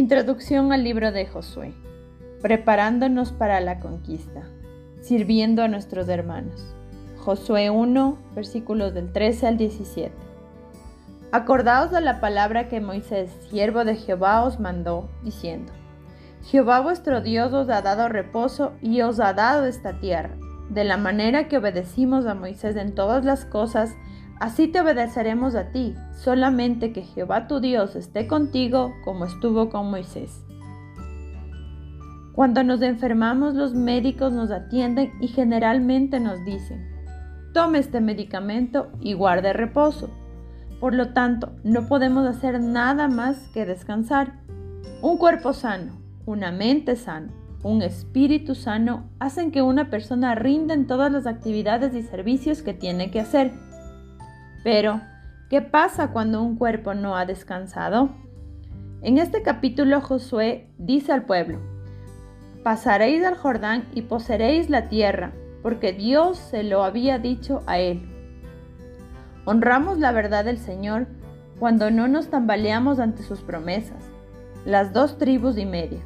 Introducción al libro de Josué. Preparándonos para la conquista. Sirviendo a nuestros hermanos. Josué 1, versículos del 13 al 17. Acordaos de la palabra que Moisés, siervo de Jehová, os mandó, diciendo, Jehová vuestro Dios os ha dado reposo y os ha dado esta tierra. De la manera que obedecimos a Moisés en todas las cosas, Así te obedeceremos a ti, solamente que Jehová tu Dios esté contigo como estuvo con Moisés. Cuando nos enfermamos los médicos nos atienden y generalmente nos dicen, tome este medicamento y guarde reposo. Por lo tanto, no podemos hacer nada más que descansar. Un cuerpo sano, una mente sana, un espíritu sano hacen que una persona rinda en todas las actividades y servicios que tiene que hacer pero, ¿qué pasa cuando un cuerpo no ha descansado? En este capítulo Josué dice al pueblo, pasaréis al Jordán y poseeréis la tierra, porque Dios se lo había dicho a él. Honramos la verdad del Señor cuando no nos tambaleamos ante sus promesas. Las dos tribus y media,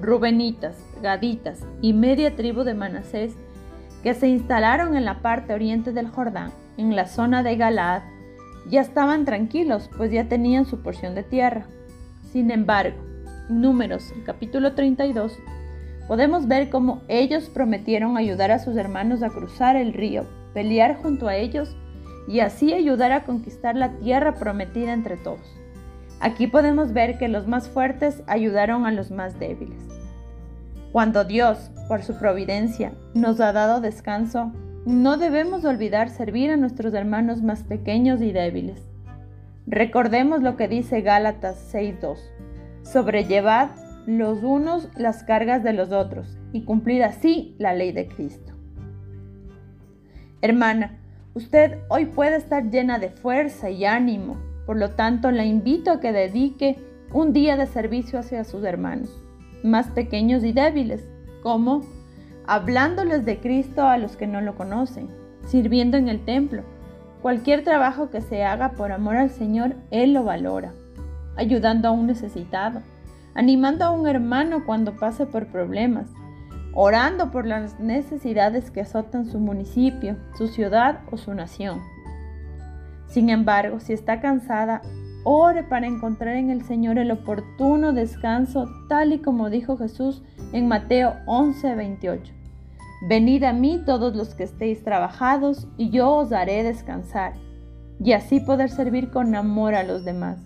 Rubenitas, Gaditas y media tribu de Manasés, que se instalaron en la parte oriente del Jordán, en la zona de Galaad, ya estaban tranquilos, pues ya tenían su porción de tierra. Sin embargo, en Números, capítulo 32, podemos ver cómo ellos prometieron ayudar a sus hermanos a cruzar el río, pelear junto a ellos y así ayudar a conquistar la tierra prometida entre todos. Aquí podemos ver que los más fuertes ayudaron a los más débiles. Cuando Dios, por su providencia, nos ha dado descanso, no debemos olvidar servir a nuestros hermanos más pequeños y débiles. Recordemos lo que dice Gálatas 6.2. Sobrellevad los unos las cargas de los otros y cumplid así la ley de Cristo. Hermana, usted hoy puede estar llena de fuerza y ánimo, por lo tanto la invito a que dedique un día de servicio hacia sus hermanos, más pequeños y débiles, como hablándoles de Cristo a los que no lo conocen, sirviendo en el templo. Cualquier trabajo que se haga por amor al Señor, Él lo valora, ayudando a un necesitado, animando a un hermano cuando pase por problemas, orando por las necesidades que azotan su municipio, su ciudad o su nación. Sin embargo, si está cansada, ore para encontrar en el Señor el oportuno descanso, tal y como dijo Jesús en Mateo 11:28. Venid a mí todos los que estéis trabajados, y yo os haré descansar, y así poder servir con amor a los demás,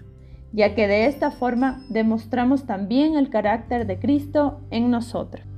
ya que de esta forma demostramos también el carácter de Cristo en nosotros.